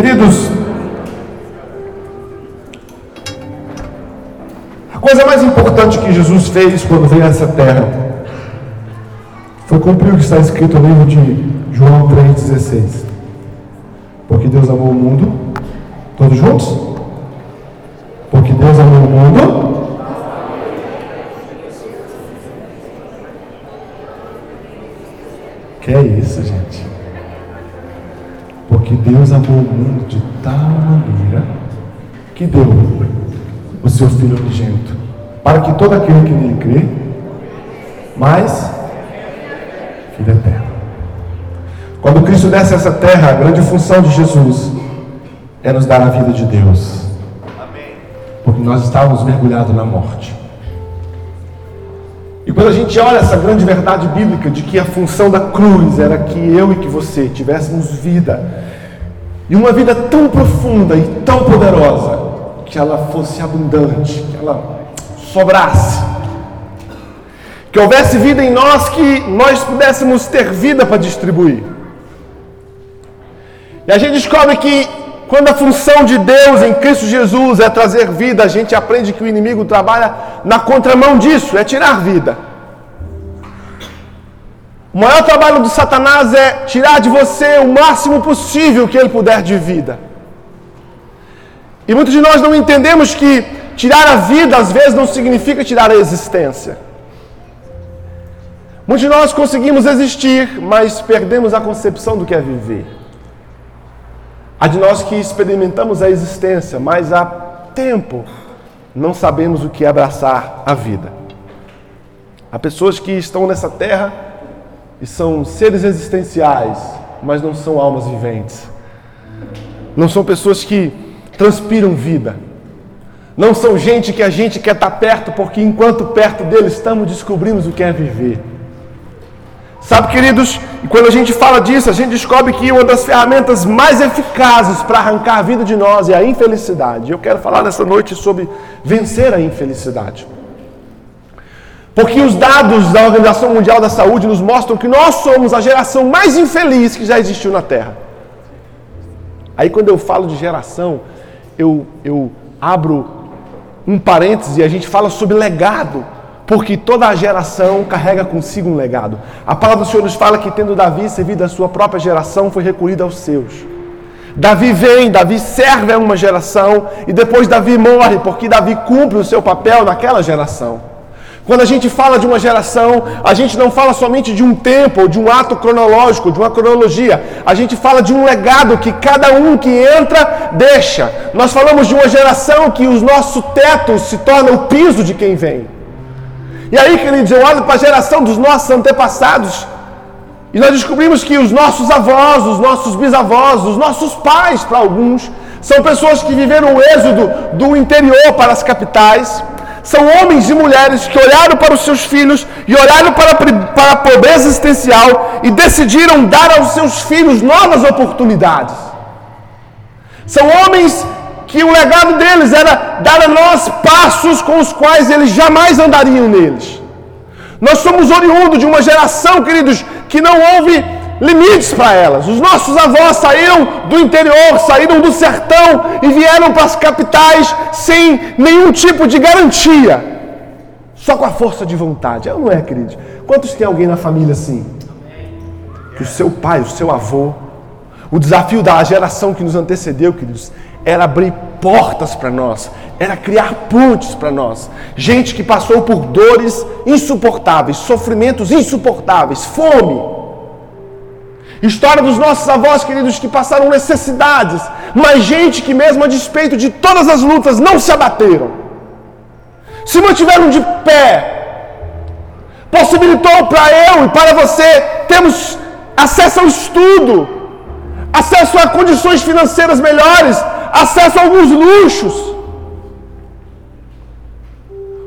Queridos, a coisa mais importante que Jesus fez quando veio a essa terra foi cumprir o que está escrito no livro de João 3,16. Porque Deus amou o mundo, todos juntos? Porque Deus amou o mundo. Que é isso, gente? Porque Deus amou o mundo de tal maneira que deu o seu Filho unigênito, para que todo aquele que nele crê, mas vida eterna. Quando Cristo desce essa terra, a grande função de Jesus é nos dar a vida de Deus. Porque nós estávamos mergulhados na morte. E quando a gente olha essa grande verdade bíblica de que a função da cruz era que eu e que você tivéssemos vida, e uma vida tão profunda e tão poderosa, que ela fosse abundante, que ela sobrasse, que houvesse vida em nós, que nós pudéssemos ter vida para distribuir. E a gente descobre que quando a função de Deus em Cristo Jesus é trazer vida, a gente aprende que o inimigo trabalha na contramão disso, é tirar vida. O maior trabalho do Satanás é tirar de você o máximo possível que ele puder de vida. E muitos de nós não entendemos que tirar a vida às vezes não significa tirar a existência. Muitos de nós conseguimos existir, mas perdemos a concepção do que é viver. Há de nós que experimentamos a existência, mas há tempo não sabemos o que é abraçar a vida. Há pessoas que estão nessa terra e são seres existenciais, mas não são almas viventes. Não são pessoas que transpiram vida. Não são gente que a gente quer estar perto, porque enquanto perto deles estamos descobrimos o que é viver. Sabe, queridos, e quando a gente fala disso, a gente descobre que uma das ferramentas mais eficazes para arrancar a vida de nós é a infelicidade. Eu quero falar nessa noite sobre vencer a infelicidade. Porque os dados da Organização Mundial da Saúde nos mostram que nós somos a geração mais infeliz que já existiu na Terra. Aí, quando eu falo de geração, eu, eu abro um parêntese e a gente fala sobre legado porque toda a geração carrega consigo um legado. A palavra do Senhor nos fala que, tendo Davi servido a sua própria geração, foi recolhido aos seus. Davi vem, Davi serve a uma geração, e depois Davi morre, porque Davi cumpre o seu papel naquela geração. Quando a gente fala de uma geração, a gente não fala somente de um tempo, ou de um ato cronológico, de uma cronologia. A gente fala de um legado que cada um que entra deixa. Nós falamos de uma geração que os nossos tetos se tornam o piso de quem vem. E aí, queridos, eu olho para a geração dos nossos antepassados e nós descobrimos que os nossos avós, os nossos bisavós, os nossos pais, para alguns, são pessoas que viveram o êxodo do interior para as capitais. São homens e mulheres que olharam para os seus filhos e olharam para, para a pobreza existencial e decidiram dar aos seus filhos novas oportunidades. São homens que o legado deles era dar a nós passos com os quais eles jamais andariam neles. Nós somos oriundos de uma geração, queridos, que não houve limites para elas. Os nossos avós saíram do interior, saíram do sertão e vieram para as capitais sem nenhum tipo de garantia. Só com a força de vontade. Não é, queridos? Quantos tem alguém na família assim? Que o seu pai, o seu avô, o desafio da geração que nos antecedeu, queridos, era abrir portas para nós, era criar pontes para nós. Gente que passou por dores insuportáveis, sofrimentos insuportáveis, fome. História dos nossos avós queridos que passaram necessidades, mas gente que, mesmo a despeito de todas as lutas, não se abateram, se mantiveram de pé, possibilitou para eu e para você termos acesso ao estudo, acesso a condições financeiras melhores, acesso a alguns luxos.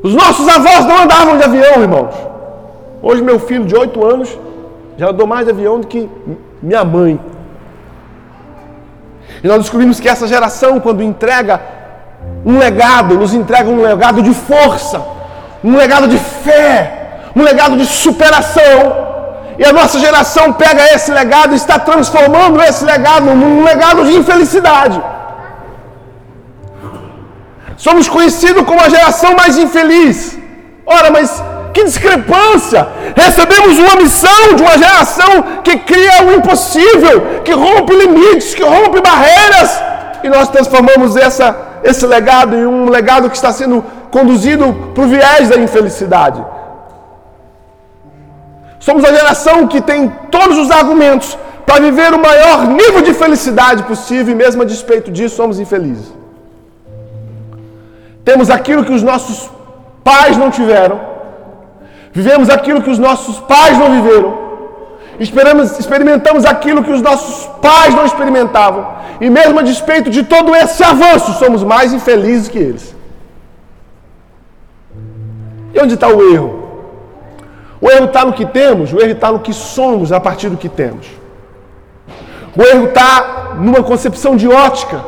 Os nossos avós não andavam de avião, irmãos. Hoje meu filho de 8 anos já andou mais de avião do que minha mãe. E nós descobrimos que essa geração, quando entrega um legado, nos entrega um legado de força, um legado de fé, um legado de superação. E a nossa geração pega esse legado e está transformando esse legado num legado de infelicidade. Somos conhecidos como a geração mais infeliz. Ora, mas que discrepância! Recebemos uma missão de uma geração que cria o impossível, que rompe limites, que rompe barreiras. E nós transformamos essa, esse legado em um legado que está sendo conduzido para o viés da infelicidade. Somos a geração que tem todos os argumentos para viver o maior nível de felicidade possível e, mesmo a despeito disso, somos infelizes. Temos aquilo que os nossos pais não tiveram, vivemos aquilo que os nossos pais não viveram, Esperamos, experimentamos aquilo que os nossos pais não experimentavam, e mesmo a despeito de todo esse avanço, somos mais infelizes que eles. E onde está o erro? O erro está no que temos, o erro está no que somos a partir do que temos. O erro está numa concepção de ótica.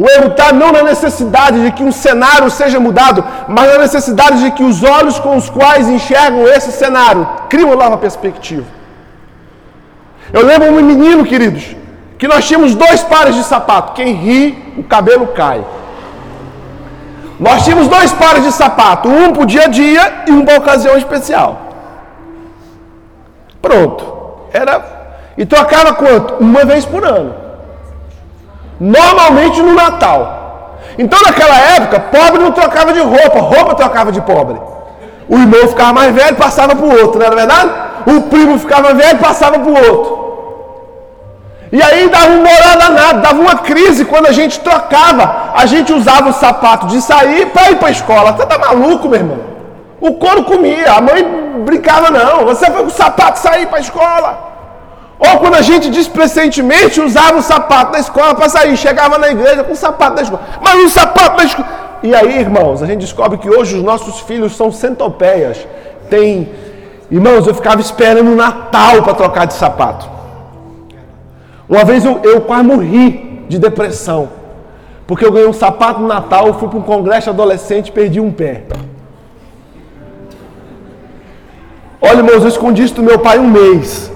O erro está não na necessidade de que um cenário seja mudado, mas na necessidade de que os olhos com os quais enxergam esse cenário criam uma nova perspectiva. Eu lembro um menino, queridos, que nós tínhamos dois pares de sapato. Quem ri, o cabelo cai. Nós tínhamos dois pares de sapato, um para o dia a dia e um para ocasião especial. Pronto. Era. E trocava quanto? Uma vez por ano. Normalmente no Natal. Então naquela época, pobre não trocava de roupa, roupa trocava de pobre. O irmão ficava mais velho, passava para o outro, não era verdade? O primo ficava velho, passava para o outro. E aí dava um moral danado, dava uma crise quando a gente trocava. A gente usava o sapato de sair para ir para a escola. Você tá maluco, meu irmão? O couro comia, a mãe brincava, não. Você foi com o sapato sair para a escola. Ou quando a gente desprecentemente usava o sapato da escola para sair, chegava na igreja com o sapato da escola. Mas o sapato da escola. E aí, irmãos, a gente descobre que hoje os nossos filhos são centopeias. Tem. Irmãos, eu ficava esperando o Natal para trocar de sapato. Uma vez eu, eu quase morri de depressão. Porque eu ganhei um sapato no Natal, fui para um congresso adolescente e perdi um pé. Olha, irmãos, eu escondi isso do meu pai um mês.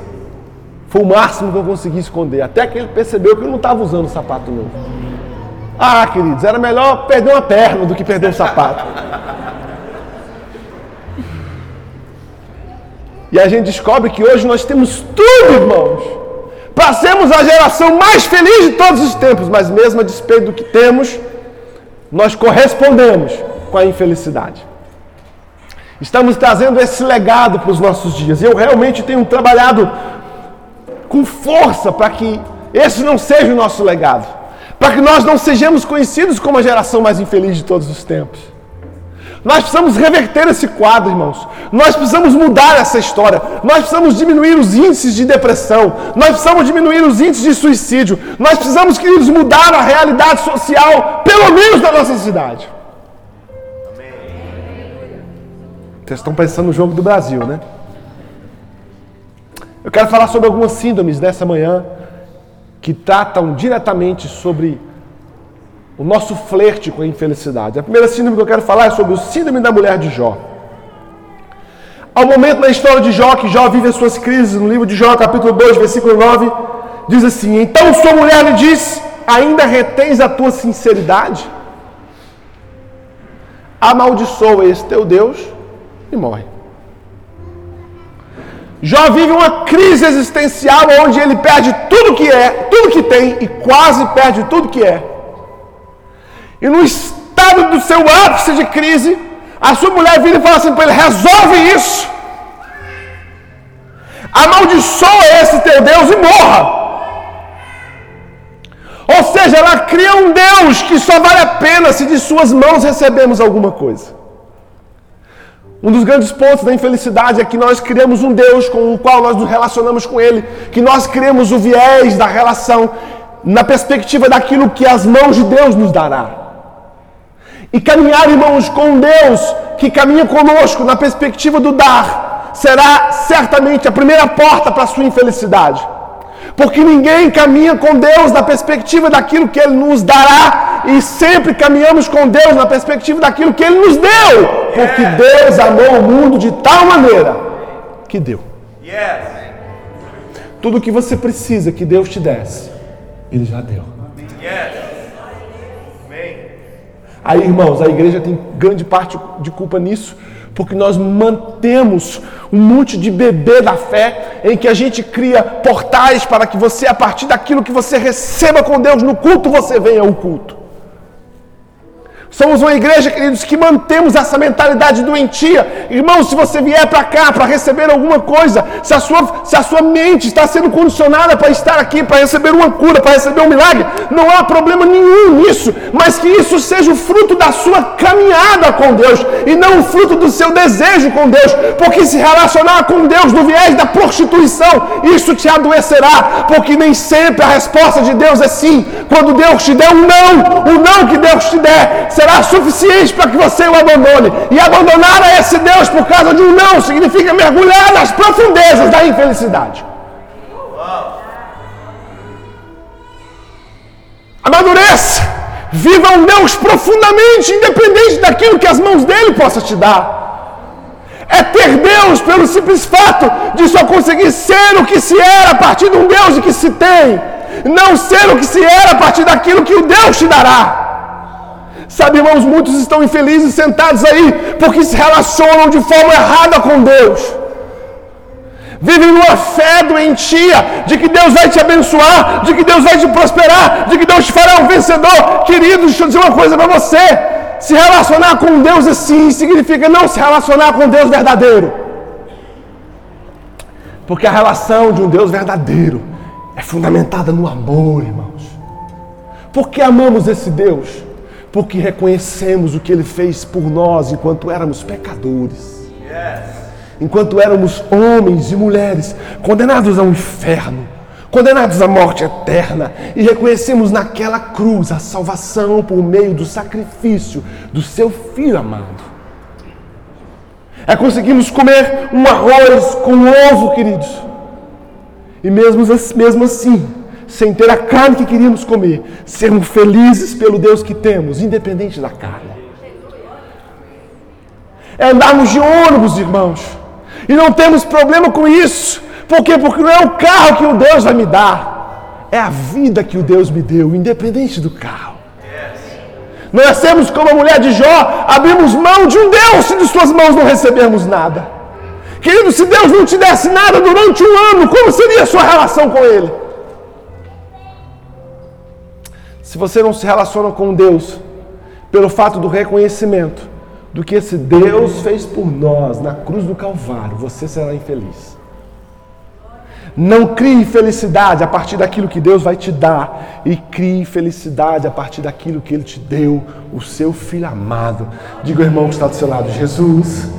Foi o máximo que eu consegui esconder. Até que ele percebeu que eu não estava usando sapato novo. Ah, queridos, era melhor perder uma perna do que perder um sapato. E a gente descobre que hoje nós temos tudo, irmãos para sermos a geração mais feliz de todos os tempos, mas mesmo a despeito do que temos, nós correspondemos com a infelicidade. Estamos trazendo esse legado para os nossos dias. Eu realmente tenho trabalhado com força para que esse não seja o nosso legado, para que nós não sejamos conhecidos como a geração mais infeliz de todos os tempos. Nós precisamos reverter esse quadro, irmãos. Nós precisamos mudar essa história. Nós precisamos diminuir os índices de depressão. Nós precisamos diminuir os índices de suicídio. Nós precisamos, queridos, mudar a realidade social, pelo menos da nossa cidade. Vocês estão pensando no jogo do Brasil, né? Eu quero falar sobre algumas síndromes nessa manhã que tratam diretamente sobre o nosso flerte com a infelicidade. A primeira síndrome que eu quero falar é sobre o síndrome da mulher de Jó. Um momento na história de Jó que Jó vive as suas crises, no livro de Jó, capítulo 2, versículo 9, diz assim: Então sua mulher lhe diz: Ainda retens a tua sinceridade? Amaldiçoa esse teu Deus e morre. Jó vive uma crise existencial onde ele perde tudo que é, tudo que tem e quase perde tudo que é e no estado do seu ápice de crise, a sua mulher vira e fala assim para ele: resolve isso. Amaldiçoa esse teu Deus e morra. Ou seja, ela cria um Deus que só vale a pena se de suas mãos recebemos alguma coisa. Um dos grandes pontos da infelicidade é que nós criamos um Deus com o qual nós nos relacionamos com Ele, que nós criamos o viés da relação na perspectiva daquilo que as mãos de Deus nos dará. E caminhar, irmãos, com Deus que caminha conosco na perspectiva do dar, será certamente a primeira porta para a sua infelicidade. Porque ninguém caminha com Deus na perspectiva daquilo que Ele nos dará, e sempre caminhamos com Deus na perspectiva daquilo que Ele nos deu. Porque Deus amou o mundo de tal maneira que deu. Tudo o que você precisa que Deus te desse, Ele já deu. Aí, irmãos, a igreja tem grande parte de culpa nisso, porque nós mantemos um monte de bebê da fé em que a gente cria portais para que você, a partir daquilo que você receba com Deus no culto, você venha ao culto. Somos uma igreja, queridos, que mantemos essa mentalidade doentia. Irmão, se você vier para cá para receber alguma coisa, se a, sua, se a sua mente está sendo condicionada para estar aqui, para receber uma cura, para receber um milagre, não há problema nenhum nisso, mas que isso seja o fruto da sua caminhada com Deus e não o fruto do seu desejo com Deus, porque se relacionar com Deus no viés da prostituição, isso te adoecerá, porque nem sempre a resposta de Deus é sim. Quando Deus te der um não, o não que Deus te der será suficiente para que você o abandone. E abandonar a esse Deus por causa de um não significa mergulhar nas profundezas da infelicidade. Amadureça. Viva um Deus profundamente independente daquilo que as mãos dele possam te dar. É ter Deus pelo simples fato de só conseguir ser o que se era a partir de um Deus que se tem. Não ser o que se era a partir daquilo que o Deus te dará. Sabe, irmãos, muitos estão infelizes sentados aí porque se relacionam de forma errada com Deus. Vivem numa fé doentia de que Deus vai te abençoar, de que Deus vai te prosperar, de que Deus te fará um vencedor. Querido, deixa eu dizer uma coisa para você. Se relacionar com Deus assim significa não se relacionar com Deus verdadeiro. Porque a relação de um Deus verdadeiro é fundamentada no amor, irmãos. Porque amamos esse Deus porque reconhecemos o que Ele fez por nós enquanto éramos pecadores, enquanto éramos homens e mulheres condenados ao inferno, condenados à morte eterna, e reconhecemos naquela cruz a salvação por meio do sacrifício do Seu Filho amado. É conseguimos comer um arroz com ovo, queridos, e mesmo, mesmo assim, sem ter a carne que queríamos comer, sermos felizes pelo Deus que temos, independente da carne. É andarmos de ônibus, irmãos, e não temos problema com isso. Por quê? Porque não é o carro que o Deus vai me dar, é a vida que o Deus me deu, independente do carro. Nós nascemos como a mulher de Jó, abrimos mão de um Deus se de suas mãos não recebermos nada. Querido, se Deus não te desse nada durante um ano, como seria a sua relação com Ele? Se você não se relaciona com Deus pelo fato do reconhecimento do que esse Deus fez por nós na cruz do Calvário, você será infeliz. Não crie felicidade a partir daquilo que Deus vai te dar, e crie felicidade a partir daquilo que Ele te deu, o seu filho amado. Diga ao irmão que está do seu lado: Jesus.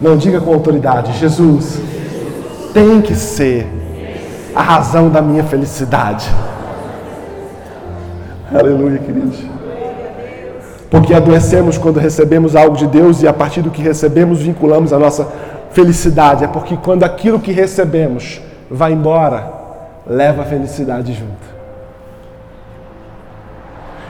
Não diga com autoridade: Jesus tem que ser a razão da minha felicidade. Aleluia, queridos. Porque adoecemos quando recebemos algo de Deus e a partir do que recebemos vinculamos a nossa felicidade. É porque quando aquilo que recebemos vai embora, leva a felicidade junto.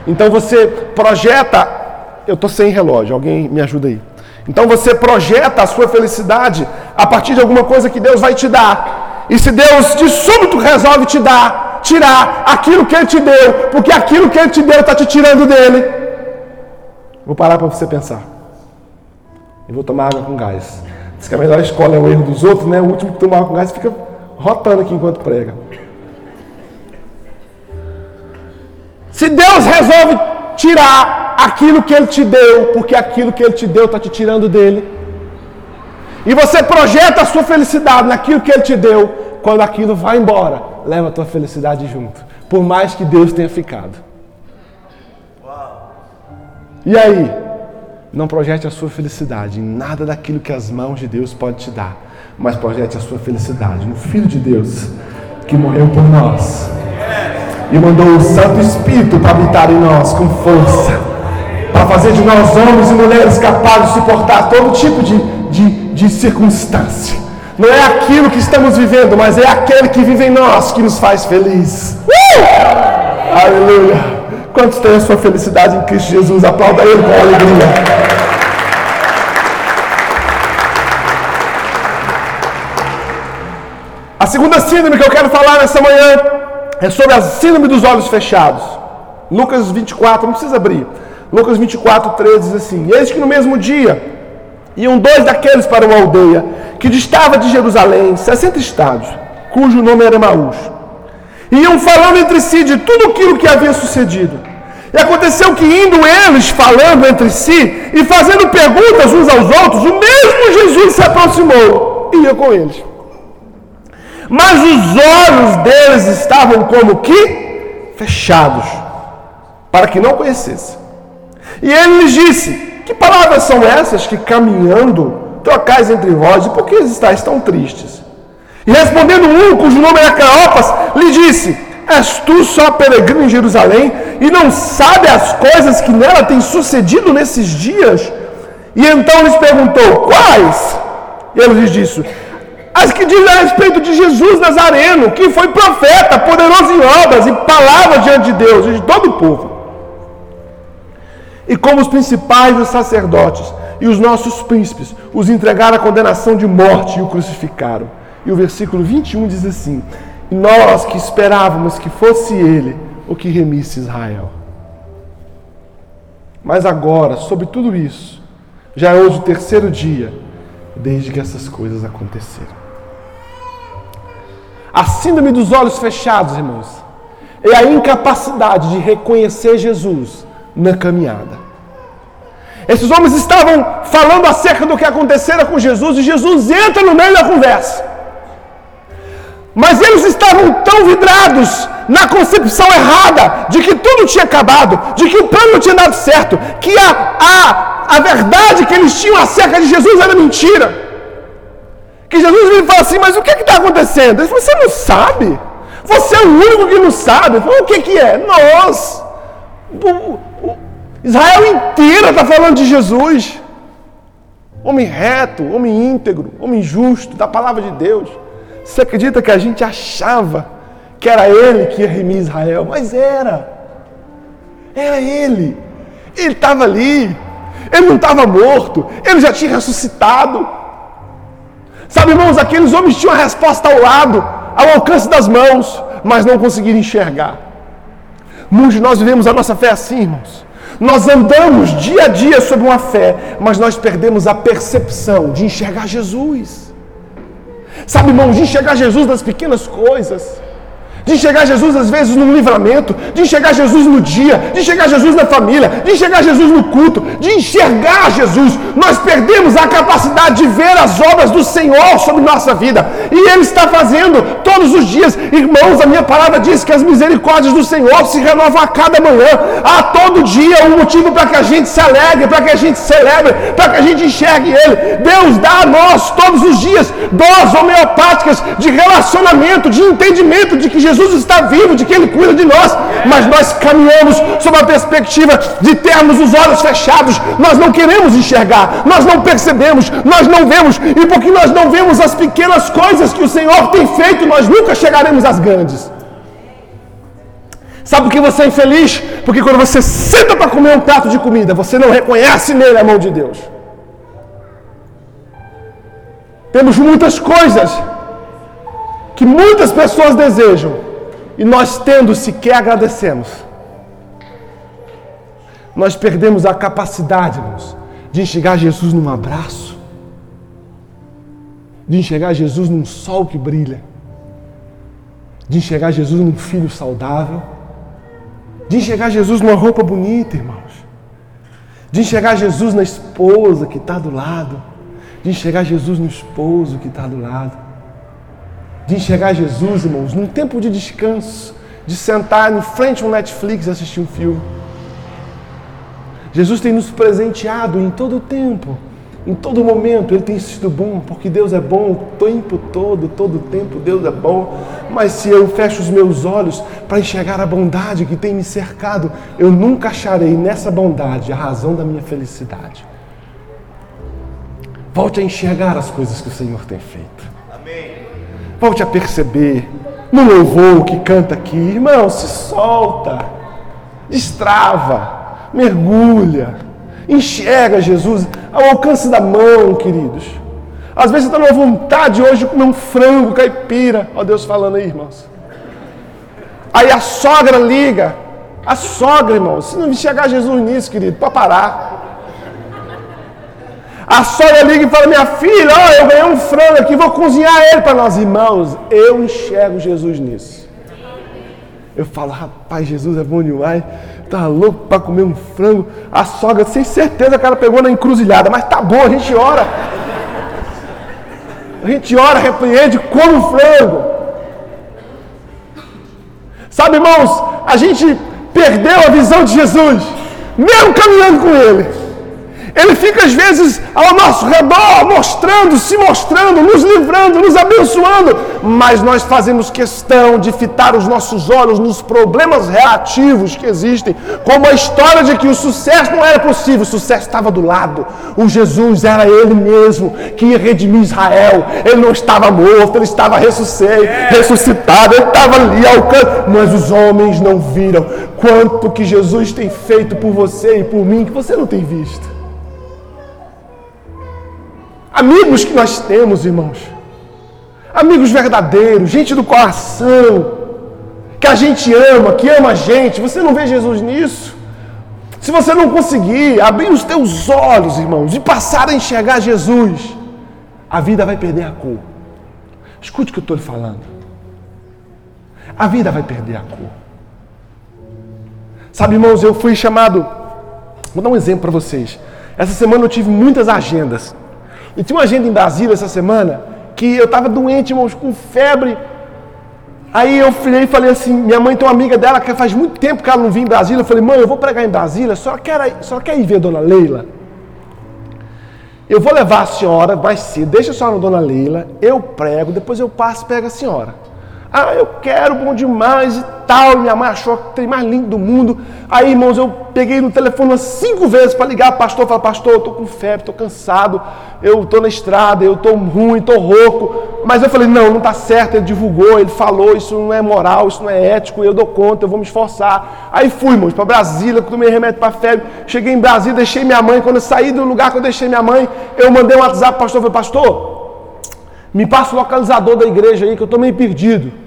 Então você projeta. Eu estou sem relógio, alguém me ajuda aí. Então você projeta a sua felicidade a partir de alguma coisa que Deus vai te dar. E se Deus de súbito resolve te dar, tirar aquilo que Ele te deu, porque aquilo que Ele te deu está te tirando dele. Vou parar para você pensar. E vou tomar água com gás. Diz que a melhor escola é o erro dos outros, né? O último que toma água com gás fica rotando aqui enquanto prega. Se Deus resolve tirar aquilo que Ele te deu, porque aquilo que Ele te deu está te tirando dele, e você projeta a sua felicidade naquilo que Ele te deu, quando aquilo vai embora, leva a tua felicidade junto, por mais que Deus tenha ficado. E aí? Não projete a sua felicidade em nada daquilo que as mãos de Deus podem te dar, mas projete a sua felicidade no Filho de Deus que morreu por nós e mandou o Santo Espírito para habitar em nós com força, para fazer de nós homens e mulheres capazes de suportar todo tipo de, de, de circunstância. Não é aquilo que estamos vivendo, mas é aquele que vive em nós que nos faz feliz. Uh! Aleluia! Quantos têm a sua felicidade em Cristo Jesus? Aplauda Ele com alegria. síndrome que eu quero falar nessa manhã é sobre a síndrome dos olhos fechados. Lucas 24, não precisa abrir. Lucas 24, 13 diz assim: Eis que no mesmo dia iam dois daqueles para uma aldeia que distava de Jerusalém, 60 estados, cujo nome era Maús. Iam falando entre si de tudo aquilo que havia sucedido. E aconteceu que, indo eles falando entre si e fazendo perguntas uns aos outros, o mesmo Jesus se aproximou e ia com eles. Mas os olhos deles estavam como que fechados, para que não conhecessem. E ele lhes disse: Que palavras são essas que caminhando trocais entre vós, e por que estáis tão tristes? E respondendo um, cujo nome era Caopas, lhe disse: És tu só peregrino em Jerusalém e não sabe as coisas que nela têm sucedido nesses dias? E então lhes perguntou: Quais? E ele lhes disse: As que dizem a respeito de Jesus Nazareno, que foi profeta, poderoso em obras e palavras diante de Deus e de todo o povo. E como os principais dos sacerdotes e os nossos príncipes os entregaram à condenação de morte e o crucificaram. E o versículo 21 diz assim: nós que esperávamos que fosse ele o que remisse Israel. Mas agora, sobre tudo isso, já é hoje o terceiro dia desde que essas coisas aconteceram. A síndrome dos olhos fechados, irmãos, é a incapacidade de reconhecer Jesus na caminhada. Esses homens estavam falando acerca do que acontecera com Jesus e Jesus entra no meio da conversa. Mas eles estavam tão vidrados na concepção errada de que tudo tinha acabado, de que o plano tinha dado certo, que a, a, a verdade que eles tinham acerca de Jesus era mentira. Que Jesus me fala assim, mas o que é está acontecendo? Ele falou, você não sabe? Você é o único que não sabe. Falei, o que, que é? Nós. Israel inteira está falando de Jesus. Homem reto, homem íntegro, homem justo, da palavra de Deus. Você acredita que a gente achava que era ele que ia remir Israel? Mas era. Era ele. Ele estava ali. Ele não estava morto. Ele já tinha ressuscitado. Sabe, irmãos, aqueles homens tinham a resposta ao lado, ao alcance das mãos, mas não conseguiram enxergar. Muitos de nós vivemos a nossa fé assim, irmãos. Nós andamos dia a dia sob uma fé, mas nós perdemos a percepção de enxergar Jesus. Sabe, irmão, de enxergar Jesus nas pequenas coisas de enxergar Jesus às vezes no livramento, de enxergar Jesus no dia, de enxergar Jesus na família, de enxergar Jesus no culto, de enxergar Jesus. Nós perdemos a capacidade de ver as obras do Senhor sobre nossa vida. E Ele está fazendo todos os dias. Irmãos, a minha palavra diz que as misericórdias do Senhor se renovam a cada manhã. Há todo dia um motivo para que a gente se alegre, para que a gente celebre, para que a gente enxergue Ele. Deus dá a nós todos os dias doses homeopáticas de relacionamento, de entendimento de que Jesus Jesus está vivo, de que Ele cuida de nós, mas nós caminhamos sob a perspectiva de termos os olhos fechados, nós não queremos enxergar, nós não percebemos, nós não vemos, e porque nós não vemos as pequenas coisas que o Senhor tem feito, nós nunca chegaremos às grandes. Sabe por que você é infeliz? Porque quando você senta para comer um prato de comida, você não reconhece nele a mão de Deus. Temos muitas coisas que muitas pessoas desejam e nós tendo sequer agradecemos. Nós perdemos a capacidade, irmãos, de enxergar Jesus num abraço, de enxergar Jesus num sol que brilha, de enxergar Jesus num filho saudável, de enxergar Jesus numa roupa bonita, irmãos, de enxergar Jesus na esposa que está do lado, de enxergar Jesus no esposo que está do lado de enxergar Jesus, irmãos, num tempo de descanso, de sentar em frente ao Netflix e assistir um filme. Jesus tem nos presenteado em todo o tempo, em todo momento, Ele tem sido bom, porque Deus é bom o tempo todo, todo o tempo Deus é bom. Mas se eu fecho os meus olhos para enxergar a bondade que tem me cercado, eu nunca acharei nessa bondade a razão da minha felicidade. Volte a enxergar as coisas que o Senhor tem feito. Volte a perceber no louvor que canta aqui, irmão, se solta, destrava, mergulha, enxerga Jesus ao alcance da mão, queridos. Às vezes você está numa vontade hoje de comer um frango caipira. Ó Deus falando aí, irmãos. Aí a sogra liga. A sogra, irmão. Se não chegar Jesus nisso, querido, pode parar. A sogra liga e fala: Minha filha, ó, eu ganhei um frango aqui, vou cozinhar ele para nós. Irmãos, eu enxergo Jesus nisso. Eu falo: Rapaz, Jesus é bom demais. Tá louco para comer um frango. A sogra, sem certeza que ela pegou na encruzilhada, mas tá bom, a gente ora. A gente ora, repreende, come o frango. Sabe, irmãos, a gente perdeu a visão de Jesus, mesmo caminhando com Ele. Ele fica às vezes ao nosso redor, mostrando, se mostrando, nos livrando, nos abençoando, mas nós fazemos questão de fitar os nossos olhos nos problemas relativos que existem, como a história de que o sucesso não era possível, o sucesso estava do lado. O Jesus era ele mesmo que ia redimir Israel. Ele não estava morto, ele estava ressuscitado, ele estava ali ao canto, mas os homens não viram quanto que Jesus tem feito por você e por mim que você não tem visto. Amigos que nós temos, irmãos. Amigos verdadeiros, gente do coração, que a gente ama, que ama a gente. Você não vê Jesus nisso? Se você não conseguir abrir os teus olhos, irmãos, e passar a enxergar Jesus, a vida vai perder a cor. Escute o que eu estou lhe falando. A vida vai perder a cor. Sabe, irmãos, eu fui chamado. Vou dar um exemplo para vocês. Essa semana eu tive muitas agendas. E tinha uma agenda em Brasília essa semana que eu estava doente, irmãos, com febre. Aí eu falei, falei assim, minha mãe tem uma amiga dela que faz muito tempo que ela não vinha em Brasília. Eu falei, mãe, eu vou pregar em Brasília, só quer, só quer ir ver a dona Leila. Eu vou levar a senhora mais cedo, deixa a senhora na dona Leila, eu prego, depois eu passo e pego a senhora. Ah, eu quero, bom demais e tal. Minha mãe achou que tem mais lindo do mundo. Aí, irmãos, eu peguei no telefone umas cinco vezes para ligar pastor. Falar, pastor, eu estou com febre, estou cansado, eu estou na estrada, eu estou ruim, estou rouco. Mas eu falei, não, não está certo. Ele divulgou, ele falou, isso não é moral, isso não é ético, eu dou conta, eu vou me esforçar. Aí fui, irmãos, para Brasília, tomei remédio para febre. Cheguei em Brasília, deixei minha mãe. Quando eu saí do lugar que eu deixei minha mãe, eu mandei um WhatsApp pastor. Falei, pastor, me passa o localizador da igreja aí, que eu estou meio perdido.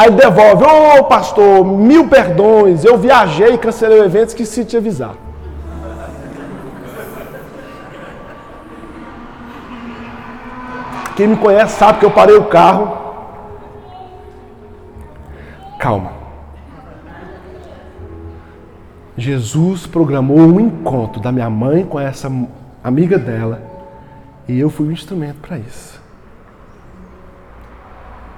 Aí devolve, ô oh, pastor, mil perdões, eu viajei e cancelei o evento, esqueci de te avisar. Quem me conhece sabe que eu parei o carro. Calma. Jesus programou um encontro da minha mãe com essa amiga dela e eu fui o instrumento para isso.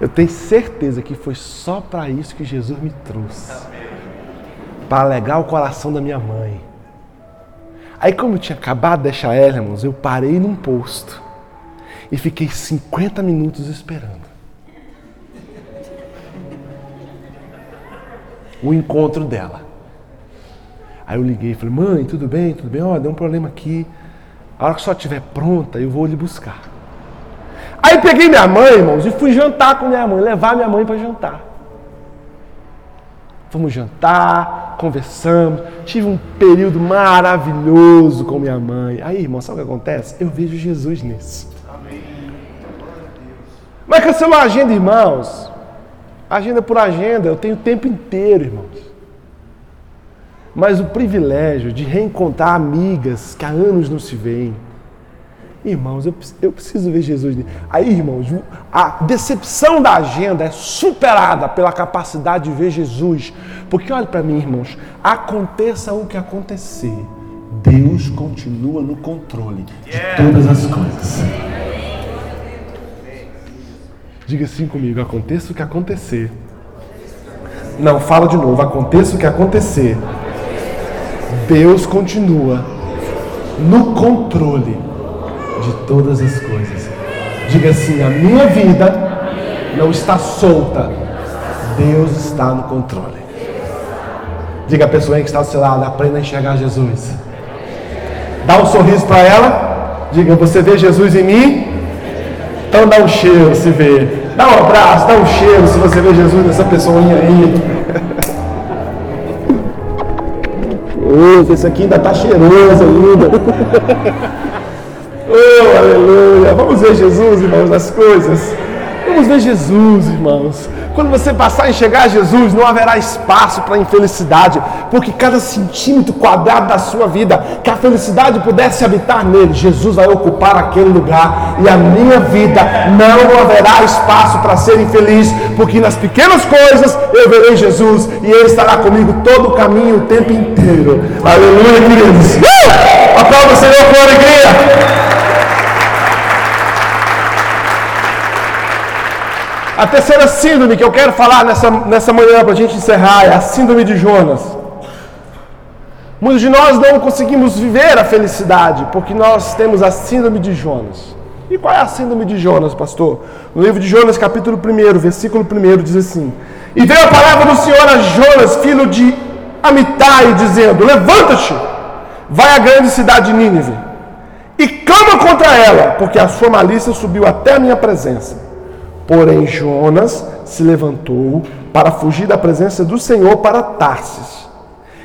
Eu tenho certeza que foi só para isso que Jesus me trouxe. Para alegar o coração da minha mãe. Aí, como eu tinha acabado de deixar ela, irmãos, eu parei num posto e fiquei 50 minutos esperando. O encontro dela. Aí eu liguei e falei: Mãe, tudo bem? Tudo bem? Ó, oh, deu um problema aqui. A hora que só estiver pronta, eu vou lhe buscar. Aí peguei minha mãe, irmãos, e fui jantar com minha mãe, levar minha mãe para jantar. Fomos jantar, conversamos, tive um período maravilhoso com minha mãe. Aí, irmão, sabe o que acontece? Eu vejo Jesus nisso. Amém. Mas cancelou a agenda, irmãos. Agenda por agenda, eu tenho o tempo inteiro, irmãos. Mas o privilégio de reencontrar amigas que há anos não se veem Irmãos, eu, eu preciso ver Jesus. Aí, irmãos, a decepção da agenda é superada pela capacidade de ver Jesus. Porque olha para mim, irmãos, aconteça o que acontecer, Deus continua no controle de todas as coisas. Diga assim comigo: aconteça o que acontecer. Não, fala de novo: aconteça o que acontecer, Deus continua no controle de todas as coisas. Diga assim: a minha vida não está solta, Deus está no controle. Diga a pessoa que está do seu lado: aprenda a enxergar Jesus. Dá um sorriso para ela. Diga: Você vê Jesus em mim? Então dá um cheiro se vê. Dá um abraço, dá um cheiro se você vê Jesus nessa pessoinha aí. Esse aqui ainda está cheiroso ainda. Oh, aleluia! Vamos ver Jesus, irmãos, nas coisas. Vamos ver Jesus, irmãos. Quando você passar a enxergar Jesus, não haverá espaço para infelicidade, porque cada centímetro quadrado da sua vida, que a felicidade pudesse habitar nele, Jesus vai ocupar aquele lugar e a minha vida não haverá espaço para ser infeliz, porque nas pequenas coisas eu verei Jesus e ele estará comigo todo o caminho, o tempo inteiro. Aleluia, queridos. A terceira síndrome que eu quero falar nessa, nessa manhã para a gente encerrar é a síndrome de Jonas. Muitos de nós não conseguimos viver a felicidade porque nós temos a síndrome de Jonas. E qual é a síndrome de Jonas, pastor? No livro de Jonas, capítulo 1, versículo 1, diz assim: E veio a palavra do Senhor a Jonas, filho de Amitai, dizendo: Levanta-te, vai à grande cidade de Nínive, e clama contra ela, porque a sua malícia subiu até a minha presença. Porém, Jonas se levantou para fugir da presença do Senhor para Tarsis.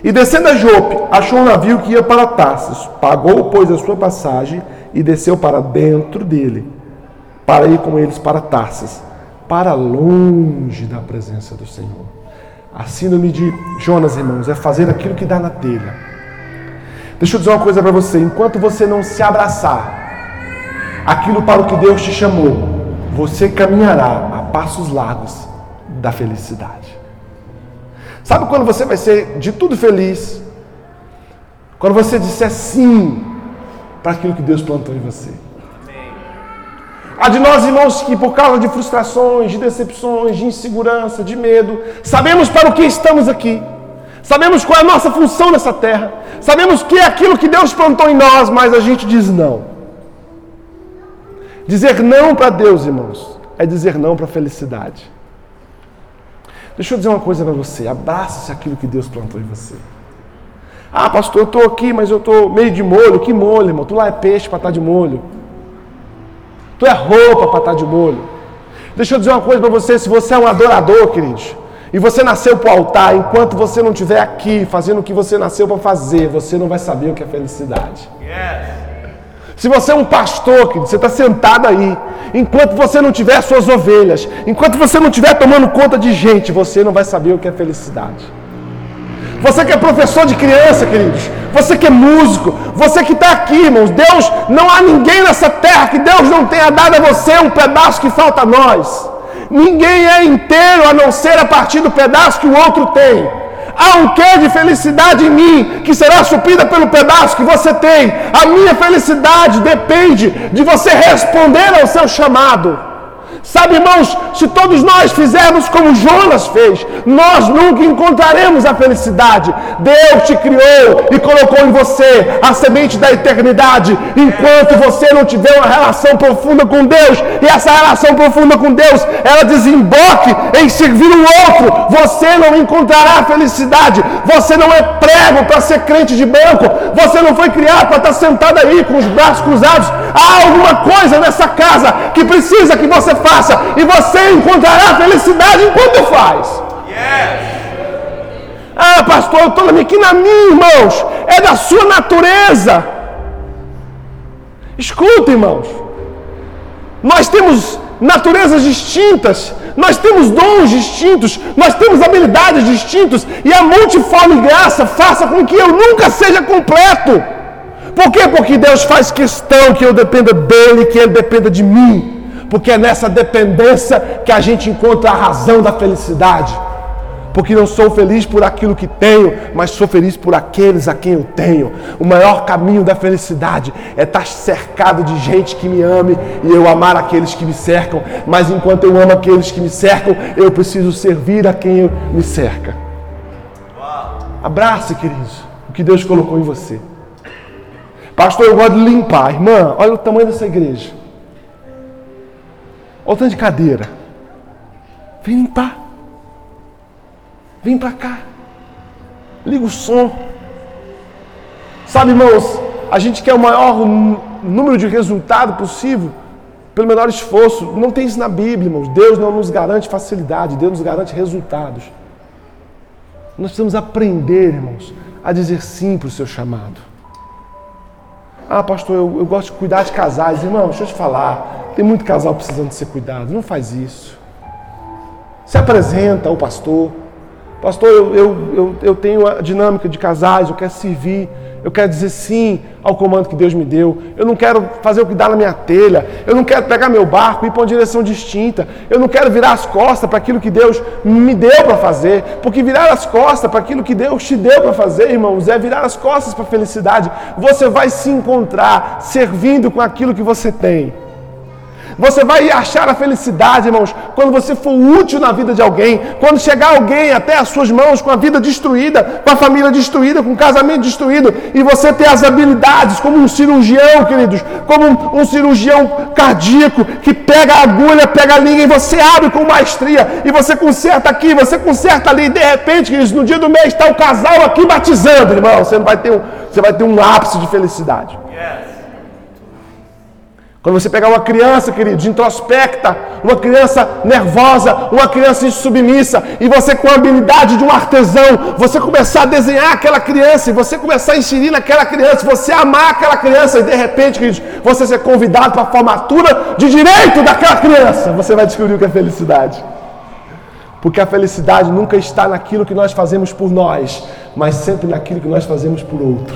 E descendo a Jope, achou um navio que ia para Tarsis. Pagou, pois, a sua passagem e desceu para dentro dele, para ir com eles para Tarsis, para longe da presença do Senhor. A síndrome de Jonas, irmãos, é fazer aquilo que dá na telha. Deixa eu dizer uma coisa para você: enquanto você não se abraçar aquilo para o que Deus te chamou, você caminhará a passos largos da felicidade. Sabe quando você vai ser de tudo feliz? Quando você disser sim para aquilo que Deus plantou em você. Há de nós, irmãos, que por causa de frustrações, de decepções, de insegurança, de medo, sabemos para o que estamos aqui. Sabemos qual é a nossa função nessa terra. Sabemos que é aquilo que Deus plantou em nós, mas a gente diz não. Dizer não para Deus, irmãos, é dizer não para a felicidade. Deixa eu dizer uma coisa para você: abraça-se aquilo que Deus plantou em você. Ah, pastor, eu estou aqui, mas eu estou meio de molho. Que molho, irmão? Tu lá é peixe para estar tá de molho. Tu é roupa para estar tá de molho. Deixa eu dizer uma coisa para você: se você é um adorador, queridos, e você nasceu para o altar, enquanto você não estiver aqui fazendo o que você nasceu para fazer, você não vai saber o que é felicidade. Yes. Se você é um pastor, querido, você está sentado aí, enquanto você não tiver suas ovelhas, enquanto você não estiver tomando conta de gente, você não vai saber o que é felicidade. Você que é professor de criança, queridos, você que é músico, você que está aqui, irmãos, Deus, não há ninguém nessa terra que Deus não tenha dado a você um pedaço que falta a nós. Ninguém é inteiro a não ser a partir do pedaço que o outro tem. Há um quê de felicidade em mim que será suprida pelo pedaço que você tem. A minha felicidade depende de você responder ao seu chamado. Sabe, irmãos, se todos nós fizermos como Jonas fez, nós nunca encontraremos a felicidade. Deus te criou e colocou em você a semente da eternidade. Enquanto você não tiver uma relação profunda com Deus, e essa relação profunda com Deus, ela desemboque em servir o outro, você não encontrará felicidade. Você não é prego para ser crente de banco. Você não foi criado para estar sentado aí com os braços cruzados. Há alguma coisa nessa casa que precisa que você faça faça e você encontrará felicidade enquanto faz. Yes. Ah, pastor, eu estou na minha, minha, irmãos, é da sua natureza. Escuta, irmãos. Nós temos naturezas distintas, nós temos dons distintos, nós temos habilidades distintas, e a multiforme graça faça com que eu nunca seja completo. Por quê? Porque Deus faz questão que eu dependa dele, que ele dependa de mim porque é nessa dependência que a gente encontra a razão da felicidade. Porque não sou feliz por aquilo que tenho, mas sou feliz por aqueles a quem eu tenho. O maior caminho da felicidade é estar cercado de gente que me ame e eu amar aqueles que me cercam. Mas enquanto eu amo aqueles que me cercam, eu preciso servir a quem me cerca. Abrace, queridos, o que Deus colocou em você. Pastor, eu gosto de limpar. Irmã, olha o tamanho dessa igreja. Olha o tanto de cadeira. Vem limpar. Vem para cá. Liga o som. Sabe, irmãos, a gente quer o maior número de resultado possível pelo menor esforço. Não tem isso na Bíblia, irmãos. Deus não nos garante facilidade, Deus nos garante resultados. Nós precisamos aprender, irmãos, a dizer sim para o seu chamado. Ah, pastor, eu, eu gosto de cuidar de casais. Irmão, deixa eu te falar. Tem muito casal precisando ser cuidado. Não faz isso. Se apresenta ao pastor. Pastor, eu, eu, eu, eu tenho a dinâmica de casais, eu quero servir. Eu quero dizer sim ao comando que Deus me deu. Eu não quero fazer o que dá na minha telha. Eu não quero pegar meu barco e ir para uma direção distinta. Eu não quero virar as costas para aquilo que Deus me deu para fazer. Porque virar as costas para aquilo que Deus te deu para fazer, irmãos, é virar as costas para a felicidade. Você vai se encontrar servindo com aquilo que você tem. Você vai achar a felicidade, irmãos, quando você for útil na vida de alguém, quando chegar alguém até as suas mãos com a vida destruída, com a família destruída, com o casamento destruído, e você ter as habilidades como um cirurgião, queridos, como um, cirurgião cardíaco que pega a agulha, pega a linha e você abre com maestria, e você conserta aqui, você conserta ali, e de repente, queridos, no dia do mês está o casal aqui batizando, irmão, você vai ter um, você vai ter um ápice de felicidade. Yes. Quando você pegar uma criança, querido, introspecta, uma criança nervosa, uma criança insubmissa, e você com a habilidade de um artesão, você começar a desenhar aquela criança, e você começar a inserir naquela criança, você amar aquela criança, e de repente, querido, você ser convidado para a formatura de direito daquela criança, você vai descobrir o que é felicidade. Porque a felicidade nunca está naquilo que nós fazemos por nós, mas sempre naquilo que nós fazemos por outro.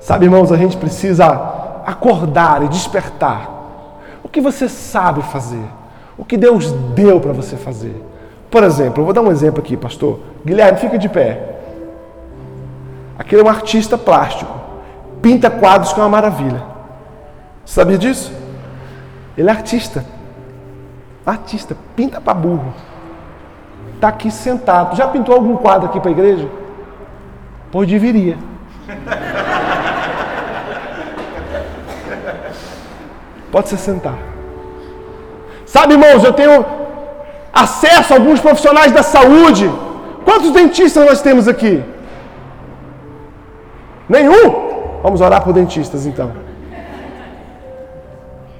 Sabe, irmãos, a gente precisa acordar e despertar. O que você sabe fazer? O que Deus deu para você fazer? Por exemplo, eu vou dar um exemplo aqui, pastor. Guilherme, fica de pé. Aquele é um artista plástico. Pinta quadros que é uma maravilha. Sabia disso? Ele é artista. Artista, pinta para burro. Está aqui sentado. Já pintou algum quadro aqui para a igreja? Pois deveria. Pode se sentar. Sabe, irmãos, eu tenho acesso a alguns profissionais da saúde. Quantos dentistas nós temos aqui? Nenhum? Vamos orar por dentistas então.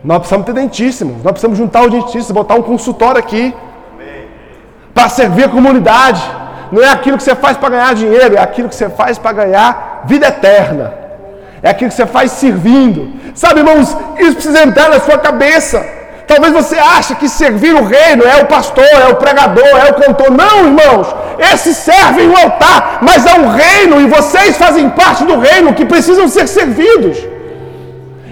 Nós precisamos ter dentíssimos. Nós precisamos juntar os dentistas, botar um consultório aqui. Para servir a comunidade. Não é aquilo que você faz para ganhar dinheiro, é aquilo que você faz para ganhar vida eterna. É aquilo que você faz servindo. Sabe, irmãos, isso precisa entrar na sua cabeça. Talvez você ache que servir o reino é o pastor, é o pregador, é o cantor. Não, irmãos. Esses servem o altar, mas é um reino e vocês fazem parte do reino que precisam ser servidos.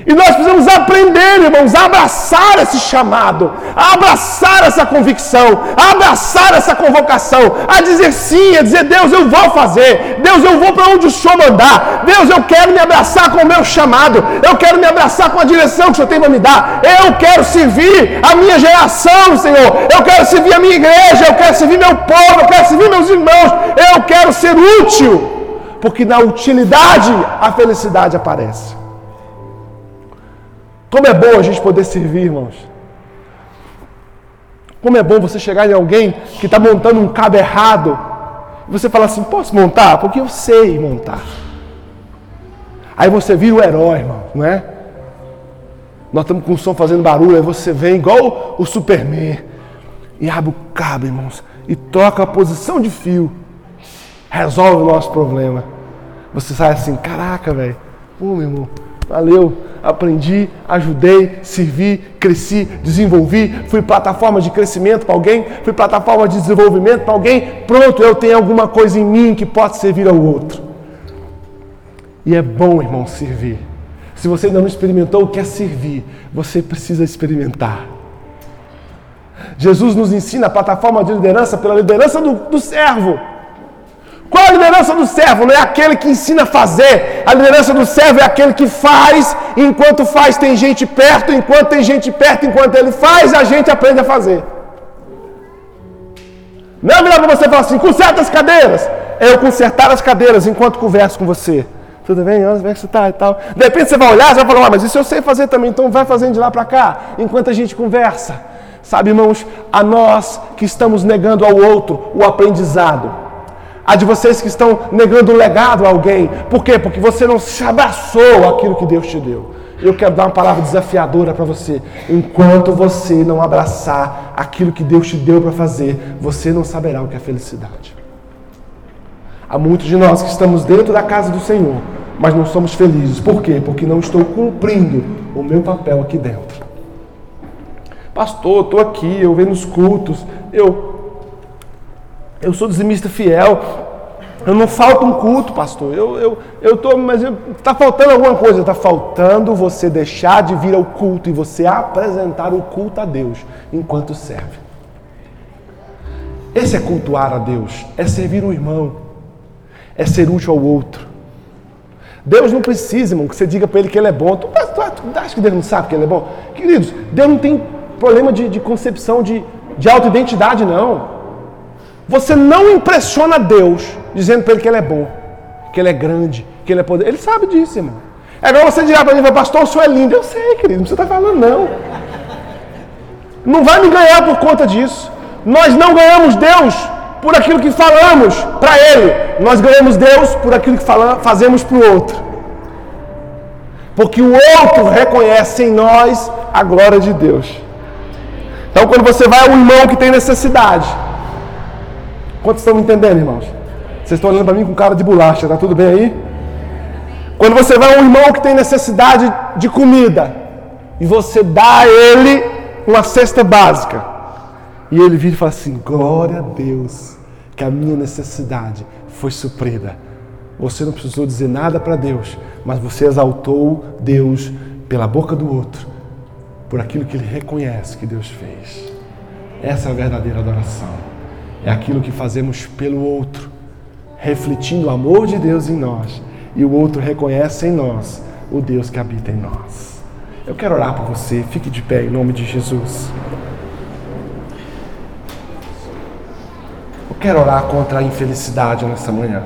E nós precisamos aprender, irmãos, a abraçar esse chamado, a abraçar essa convicção, a abraçar essa convocação, a dizer sim, a dizer Deus, eu vou fazer, Deus, eu vou para onde o Senhor mandar, Deus, eu quero me abraçar com o meu chamado, eu quero me abraçar com a direção que o Senhor tem para me dar, eu quero servir a minha geração, Senhor, eu quero servir a minha igreja, eu quero servir meu povo, eu quero servir meus irmãos, eu quero ser útil, porque na utilidade a felicidade aparece. Como é bom a gente poder servir, irmãos. Como é bom você chegar em alguém que está montando um cabo errado. E você fala assim: posso montar? Porque eu sei montar. Aí você vira o herói, irmão, não é? Nós estamos com o som fazendo barulho, aí você vem igual o Superman e abre o cabo, irmãos, e toca a posição de fio. Resolve o nosso problema. Você sai assim: caraca, velho. Ô, meu irmão, valeu aprendi, ajudei, servi, cresci, desenvolvi, fui plataforma de crescimento para alguém, fui plataforma de desenvolvimento para alguém. Pronto, eu tenho alguma coisa em mim que pode servir ao outro. E é bom, irmão, servir. Se você ainda não experimentou o que é servir, você precisa experimentar. Jesus nos ensina a plataforma de liderança pela liderança do, do servo. Qual a liderança do servo? Não é aquele que ensina a fazer. A liderança do servo é aquele que faz, enquanto faz tem gente perto, enquanto tem gente perto, enquanto ele faz, a gente aprende a fazer. Não é melhor para você falar assim, conserta as cadeiras. É eu consertar as cadeiras enquanto converso com você. Tudo bem? Como é que você está e tal? De repente você vai olhar e vai falar, ah, mas isso eu sei fazer também, então vai fazendo de lá para cá, enquanto a gente conversa. Sabe, irmãos, a nós que estamos negando ao outro o aprendizado a de vocês que estão negando o legado a alguém. Por quê? Porque você não se abraçou aquilo que Deus te deu. Eu quero dar uma palavra desafiadora para você. Enquanto você não abraçar aquilo que Deus te deu para fazer, você não saberá o que é felicidade. Há muitos de nós que estamos dentro da casa do Senhor, mas não somos felizes. Por quê? Porque não estou cumprindo o meu papel aqui dentro. Pastor, estou aqui, eu venho nos cultos, eu, eu sou dizimista fiel, eu não falto um culto, pastor. Eu eu eu tô, mas está faltando alguma coisa. Está faltando você deixar de vir ao culto e você apresentar o culto a Deus enquanto serve. Esse é cultuar a Deus, é servir o irmão, é ser útil ao outro. Deus não precisa, irmão, que você diga para ele que ele é bom. Tu, tu, tu acha que Deus não sabe que ele é bom? Queridos, Deus não tem problema de, de concepção de, de autoidentidade, não. Você não impressiona Deus dizendo para ele que ele é bom, que ele é grande, que ele é poder. Ele sabe disso, irmão. É igual você dizer para mim, pastor, o senhor é lindo. Eu sei, querido, não precisa estar falando, não. Não vai me ganhar por conta disso. Nós não ganhamos Deus por aquilo que falamos para Ele. Nós ganhamos Deus por aquilo que falamos, fazemos para o outro. Porque o outro reconhece em nós a glória de Deus. Então, quando você vai a um irmão que tem necessidade, quantos estão me entendendo, irmãos? Vocês estão olhando para mim com cara de bolacha, tá tudo bem aí? Quando você vai a um irmão que tem necessidade de comida e você dá a ele uma cesta básica, e ele vira e fala assim: Glória a Deus, que a minha necessidade foi suprida. Você não precisou dizer nada para Deus, mas você exaltou Deus pela boca do outro, por aquilo que ele reconhece que Deus fez. Essa é a verdadeira adoração. É aquilo que fazemos pelo outro, refletindo o amor de Deus em nós, e o outro reconhece em nós o Deus que habita em nós. Eu quero orar por você, fique de pé em nome de Jesus. quero orar contra a infelicidade nessa manhã.